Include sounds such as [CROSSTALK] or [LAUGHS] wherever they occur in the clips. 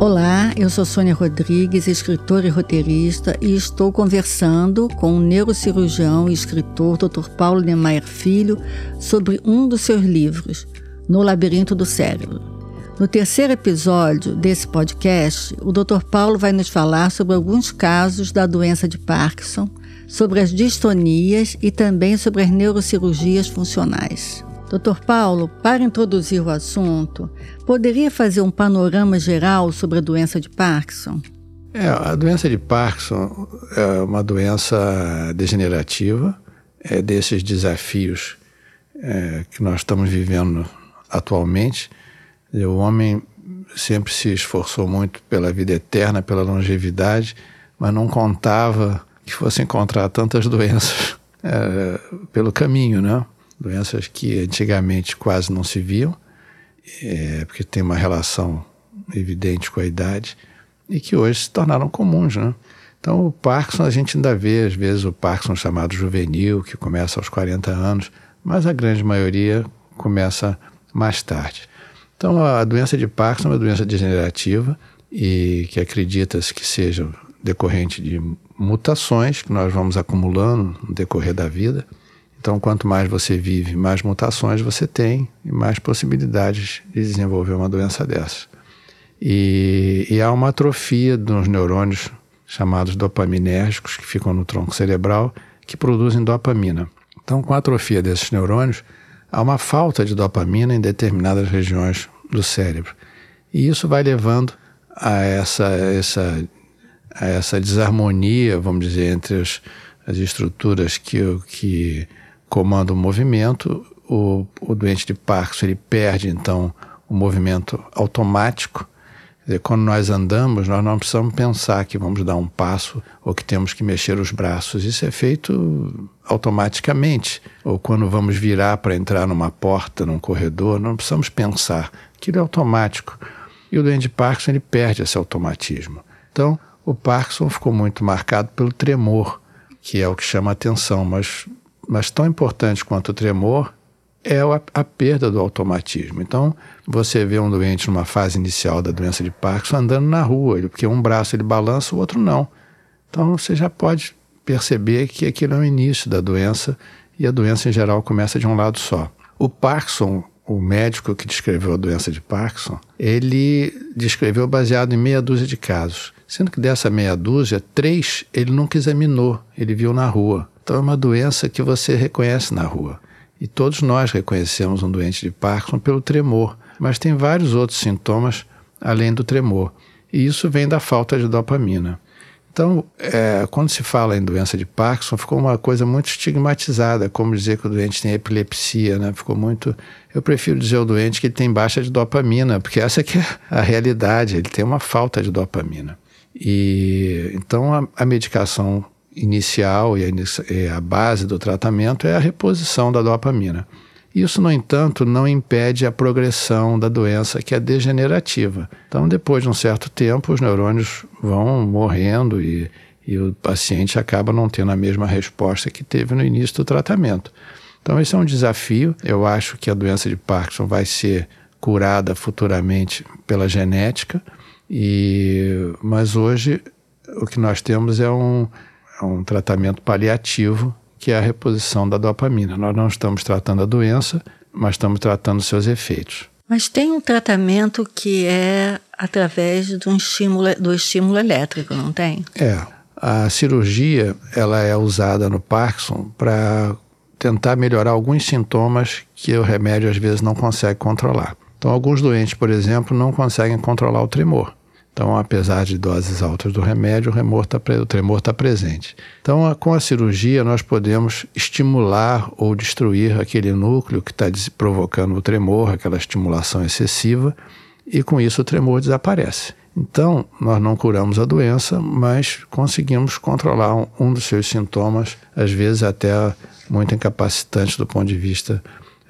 Olá, eu sou Sônia Rodrigues, escritora e roteirista, e estou conversando com o neurocirurgião e escritor Dr. Paulo Niemeyer Filho sobre um dos seus livros, No Labirinto do Cérebro. No terceiro episódio desse podcast, o Dr. Paulo vai nos falar sobre alguns casos da doença de Parkinson, sobre as distonias e também sobre as neurocirurgias funcionais. Doutor Paulo, para introduzir o assunto, poderia fazer um panorama geral sobre a doença de Parkinson? É, a doença de Parkinson é uma doença degenerativa, é desses desafios é, que nós estamos vivendo atualmente. O homem sempre se esforçou muito pela vida eterna, pela longevidade, mas não contava que fosse encontrar tantas doenças é, [LAUGHS] pelo caminho, né? doenças que antigamente quase não se viam, é, porque tem uma relação evidente com a idade, e que hoje se tornaram comuns. Né? Então, o Parkinson, a gente ainda vê, às vezes, o Parkinson chamado juvenil, que começa aos 40 anos, mas a grande maioria começa mais tarde. Então, a doença de Parkinson é uma doença degenerativa e que acredita-se que seja decorrente de mutações que nós vamos acumulando no decorrer da vida então, quanto mais você vive, mais mutações você tem e mais possibilidades de desenvolver uma doença dessa. E, e há uma atrofia dos neurônios chamados dopaminérgicos que ficam no tronco cerebral que produzem dopamina. Então, com a atrofia desses neurônios, há uma falta de dopamina em determinadas regiões do cérebro. E isso vai levando a essa, essa, a essa desarmonia, vamos dizer, entre as, as estruturas que, que comanda o movimento, o, o doente de Parkinson ele perde então o movimento automático. Dizer, quando nós andamos, nós não precisamos pensar que vamos dar um passo ou que temos que mexer os braços. Isso é feito automaticamente. Ou quando vamos virar para entrar numa porta, num corredor, não precisamos pensar. Aquilo é automático. E o doente Parkinson ele perde esse automatismo. Então, o Parkinson ficou muito marcado pelo tremor, que é o que chama a atenção, mas mas tão importante quanto o tremor é a, a, perda do automatismo. Então, você vê um doente numa fase inicial da doença de Parkinson andando na rua, porque um braço ele balança, o outro não. Então, você já pode perceber que aquilo é o início da doença e a doença em geral começa de um lado só. O Parkinson, o médico que descreveu a doença de Parkinson, ele descreveu baseado em meia dúzia de casos. Sendo que dessa meia dúzia, três ele nunca examinou, ele viu na rua. Então é uma doença que você reconhece na rua. E todos nós reconhecemos um doente de Parkinson pelo tremor, mas tem vários outros sintomas além do tremor. E isso vem da falta de dopamina. Então, é, quando se fala em doença de Parkinson, ficou uma coisa muito estigmatizada, como dizer que o doente tem epilepsia, né? Ficou muito. Eu prefiro dizer ao doente que ele tem baixa de dopamina, porque essa que é a realidade, ele tem uma falta de dopamina. E então a, a medicação inicial e a, base do tratamento é a reposição da dopamina. Isso, no entanto, não impede a progressão da doença, que é degenerativa. Então, depois de um certo tempo, os neurônios vão morrendo e, e o paciente acaba não tendo a mesma resposta que teve no início do tratamento. Então, esse é um desafio. Eu acho que a doença de Parkinson vai ser curada futuramente pela genética, e, mas hoje o que nós temos é um, é um tratamento paliativo, que é a reposição da dopamina. Nós não estamos tratando a doença, mas estamos tratando seus efeitos. Mas tem um tratamento que é através do estímulo, do estímulo elétrico, não tem? É. A cirurgia ela é usada no Parkinson para tentar melhorar alguns sintomas que o remédio às vezes não consegue controlar. Então, alguns doentes, por exemplo, não conseguem controlar o tremor. Então, apesar de doses altas do remédio, o, tá, o tremor está presente. Então, com a cirurgia, nós podemos estimular ou destruir aquele núcleo que está provocando o tremor, aquela estimulação excessiva, e com isso o tremor desaparece. Então, nós não curamos a doença, mas conseguimos controlar um, um dos seus sintomas, às vezes até muito incapacitante do ponto de vista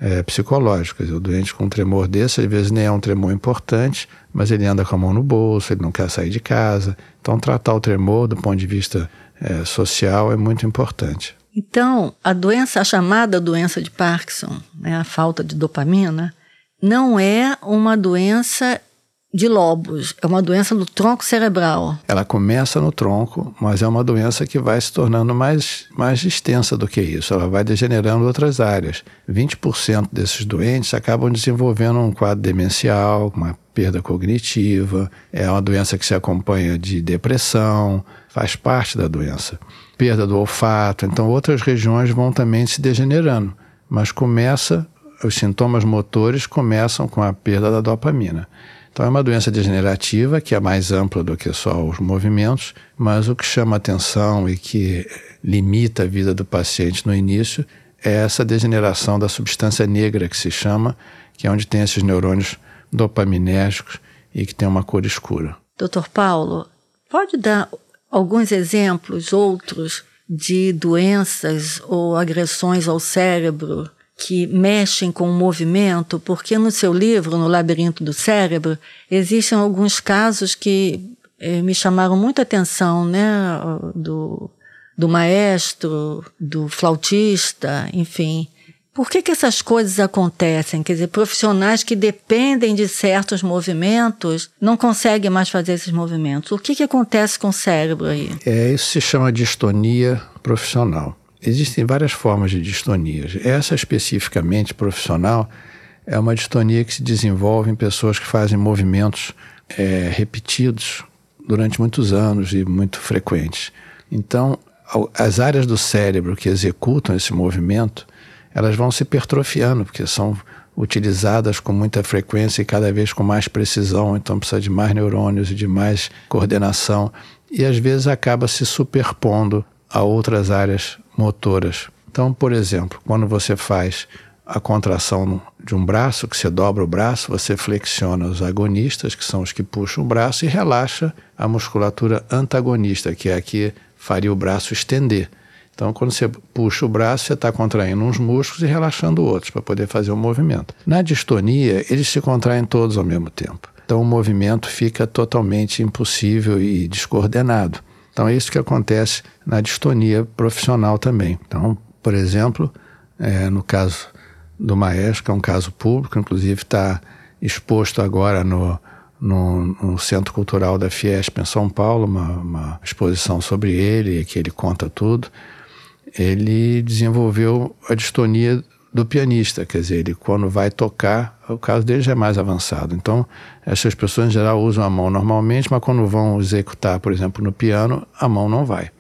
é, psicológicas. O doente com um tremor desse, às vezes nem é um tremor importante, mas ele anda com a mão no bolso, ele não quer sair de casa. Então, tratar o tremor do ponto de vista é, social é muito importante. Então, a doença, a chamada doença de Parkinson, né, a falta de dopamina, não é uma doença de lobos, é uma doença do tronco cerebral. Ela começa no tronco, mas é uma doença que vai se tornando mais, mais extensa do que isso. Ela vai degenerando outras áreas. 20% desses doentes acabam desenvolvendo um quadro demencial, uma perda cognitiva, é uma doença que se acompanha de depressão, faz parte da doença. Perda do olfato, então outras regiões vão também se degenerando, mas começa os sintomas motores começam com a perda da dopamina. Então é uma doença degenerativa que é mais ampla do que só os movimentos, mas o que chama atenção e que limita a vida do paciente no início é essa degeneração da substância negra que se chama, que é onde tem esses neurônios dopaminérgicos e que tem uma cor escura. Doutor Paulo, pode dar alguns exemplos, outros, de doenças ou agressões ao cérebro que mexem com o movimento, porque no seu livro, No Labirinto do Cérebro, existem alguns casos que eh, me chamaram muita atenção, né? Do, do maestro, do flautista, enfim. Por que, que essas coisas acontecem? Quer dizer, profissionais que dependem de certos movimentos não conseguem mais fazer esses movimentos. O que, que acontece com o cérebro aí? É, isso se chama distonia profissional. Existem várias formas de distonias. Essa especificamente profissional é uma distonia que se desenvolve em pessoas que fazem movimentos é, repetidos durante muitos anos e muito frequentes. Então, as áreas do cérebro que executam esse movimento, elas vão se hipertrofiando, porque são utilizadas com muita frequência e cada vez com mais precisão, então precisa de mais neurônios e de mais coordenação, e às vezes acaba se superpondo a outras áreas motoras. Então, por exemplo, quando você faz a contração de um braço, que você dobra o braço, você flexiona os agonistas, que são os que puxam o braço, e relaxa a musculatura antagonista, que é a que faria o braço estender. Então, quando você puxa o braço, você está contraindo uns músculos e relaxando outros para poder fazer o movimento. Na distonia, eles se contraem todos ao mesmo tempo. Então, o movimento fica totalmente impossível e descoordenado. Então, é isso que acontece na distonia profissional também. Então, por exemplo, é, no caso do maestro, que é um caso público, inclusive está exposto agora no, no, no, Centro Cultural da Fiesp em São Paulo, uma, uma exposição sobre ele, que ele conta tudo. Ele desenvolveu a distonia do pianista, quer dizer, ele quando vai tocar, o caso dele já é mais avançado. Então, essas pessoas em geral usam a mão normalmente, mas quando vão executar, por exemplo, no piano, a mão não vai.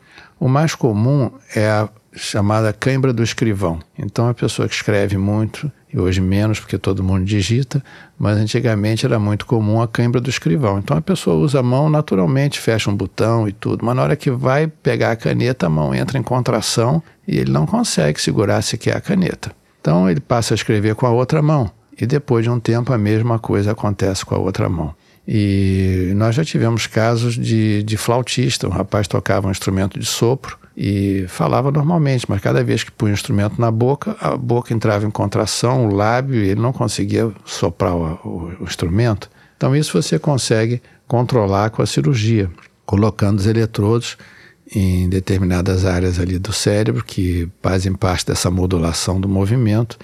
O mais comum é a chamada cãibra do escrivão. Então, a pessoa que escreve muito, e hoje menos porque todo mundo digita, mas antigamente era muito comum a cãibra do escrivão. Então, a pessoa usa a mão naturalmente, fecha um botão e tudo, mas na hora que vai pegar a caneta, a mão entra em contração e ele não consegue segurar sequer a caneta. Então ele passa a escrever com a outra mão e depois de um tempo a mesma coisa acontece com a outra mão. E nós já tivemos casos de, de flautista, um rapaz tocava um instrumento de sopro e falava normalmente, mas cada vez que punha o instrumento na boca, a boca entrava em contração, o lábio, ele não conseguia soprar o, o, o instrumento. Então isso você consegue controlar com a cirurgia, colocando os eletrodos em determinadas áreas ali do cérebro que fazem parte dessa modulação do movimento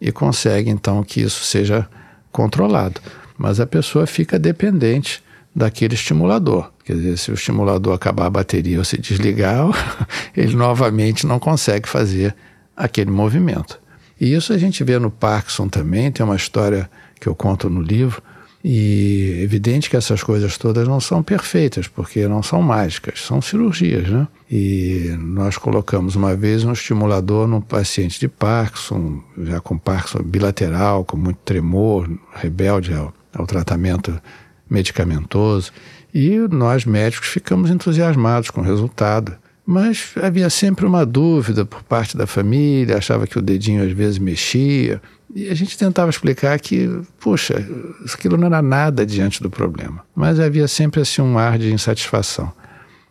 e consegue então que isso seja controlado. Mas a pessoa fica dependente daquele estimulador. Quer dizer, se o estimulador acabar a bateria ou se desligar, [LAUGHS] ele novamente não consegue fazer aquele movimento. E isso a gente vê no Parkinson também, tem uma história que eu conto no livro, e evidente que essas coisas todas não são perfeitas, porque não são mágicas, são cirurgias, né? E nós colocamos uma vez um estimulador num paciente de Parkinson, já com Parkinson bilateral, com muito tremor, rebelde ao, ao tratamento medicamentoso. E nós médicos ficamos entusiasmados com o resultado. Mas havia sempre uma dúvida por parte da família, achava que o dedinho às vezes mexia. E a gente tentava explicar que, puxa, aquilo não era nada diante do problema. Mas havia sempre assim um ar de insatisfação.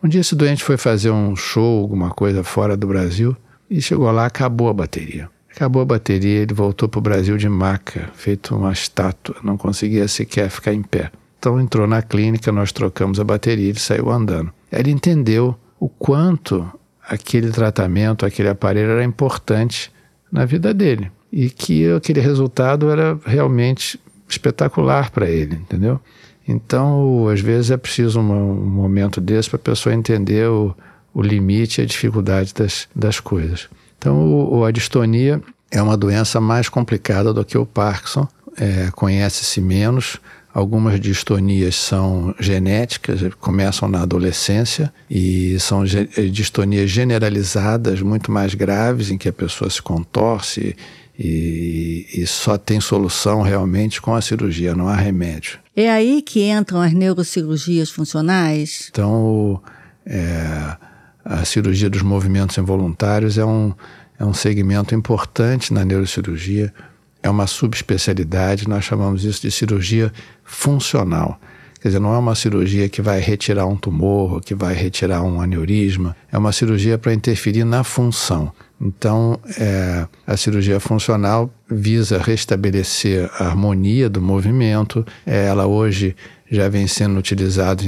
Um dia esse doente foi fazer um show, alguma coisa fora do Brasil, e chegou lá, acabou a bateria. Acabou a bateria, ele voltou para o Brasil de maca, feito uma estátua, não conseguia sequer ficar em pé. Então entrou na clínica, nós trocamos a bateria, ele saiu andando. Ele entendeu o quanto aquele tratamento, aquele aparelho era importante na vida dele e que aquele resultado era realmente espetacular para ele, entendeu? Então, às vezes é preciso um, um momento desse para a pessoa entender o, o limite e a dificuldade das, das coisas. Então, o, a distonia é uma doença mais complicada do que o Parkinson, é, conhece-se menos. Algumas distonias são genéticas, começam na adolescência e são distonias generalizadas, muito mais graves, em que a pessoa se contorce e, e, só tem solução realmente com a cirurgia, não há remédio. É aí que entram as neurocirurgias funcionais? Então, é, a cirurgia dos movimentos involuntários é um, é um segmento importante na neurocirurgia, é uma subespecialidade, nós chamamos isso de cirurgia funcional. Quer dizer, não é uma cirurgia que vai retirar um tumor, que vai retirar um aneurisma, é uma cirurgia para interferir na função. Então, é, a cirurgia funcional visa restabelecer a harmonia do movimento. É, ela hoje já vem sendo utilizada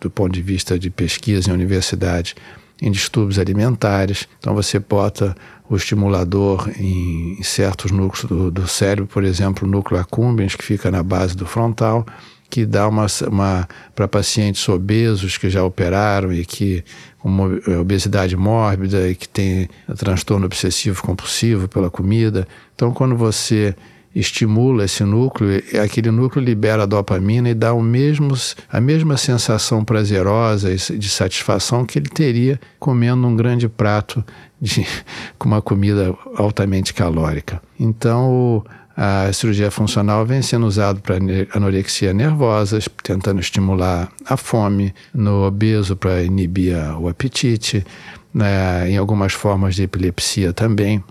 do ponto de vista de pesquisa em universidade em distúrbios alimentares. Então, você bota o estimulador em certos núcleos do, do cérebro, por exemplo, o núcleo accumbens, que fica na base do frontal, que dá uma, uma para pacientes obesos que já operaram e que com é, obesidade mórbida e que tem transtorno obsessivo compulsivo pela comida. Então, quando você estimula esse núcleo, é, aquele núcleo libera dopamina e dá o mesmo, a mesma sensação prazerosa de satisfação que ele teria comendo um grande prato de, [LAUGHS] com uma comida altamente calórica. Então, a cirurgia funcional vem sendo usada para anorexia nervosa, tentando estimular a fome, no obeso para inibir o apetite, né, em algumas formas de epilepsia também,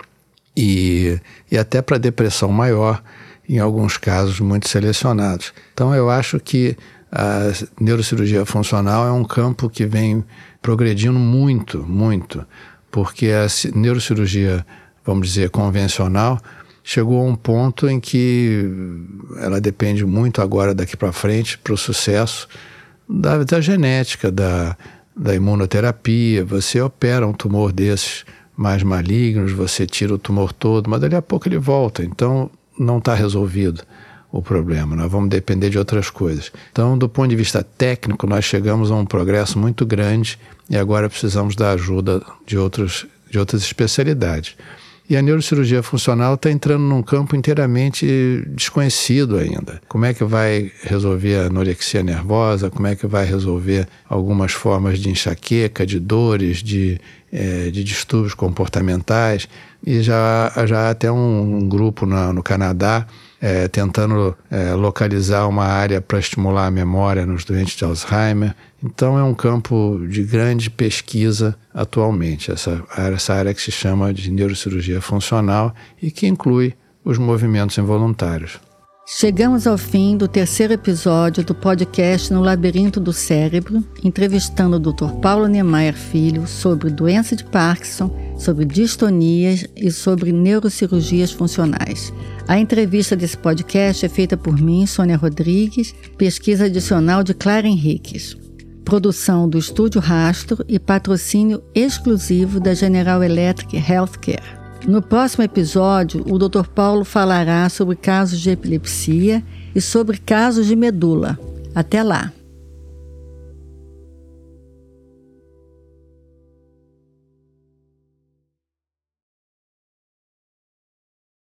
e, e até para depressão maior, em alguns casos muito selecionados. Então, eu acho que a neurocirurgia funcional é um campo que vem progredindo muito, muito, porque a neurocirurgia, vamos dizer, convencional chegou a um ponto em que ela depende muito agora daqui para frente para o sucesso da, da genética, da, da imunoterapia. Você opera um tumor desses mais malignos, você tira o tumor todo, mas dali a pouco ele volta. Então não está resolvido o problema. Nós vamos depender de outras coisas. Então, do ponto de vista técnico, nós chegamos a um progresso muito grande e agora precisamos da ajuda de, outros, de outras especialidades. E a neurocirurgia funcional está entrando num campo inteiramente desconhecido ainda. Como é que vai resolver a anorexia nervosa? Como é que vai resolver algumas formas de enxaqueca, de dores, de, é, de distúrbios comportamentais? E já, já há até um, grupo na, no Canadá é, tentando é, localizar uma área para estimular a memória nos doentes de Alzheimer. Então é um campo de grande pesquisa atualmente, essa, essa área que se chama de neurocirurgia funcional e que inclui os movimentos involuntários. Chegamos ao fim do terceiro episódio do podcast No Labirinto do Cérebro, entrevistando o Dr. Paulo Niemeyer Filho sobre doença de Parkinson, sobre distonias e sobre neurocirurgias funcionais. A entrevista desse podcast é feita por mim, Sônia Rodrigues, pesquisa adicional de Clara Henriques. Produção do Estúdio Rastro e patrocínio exclusivo da General Electric Healthcare. No próximo episódio, o Dr. Paulo falará sobre casos de epilepsia e sobre casos de medula. Até lá!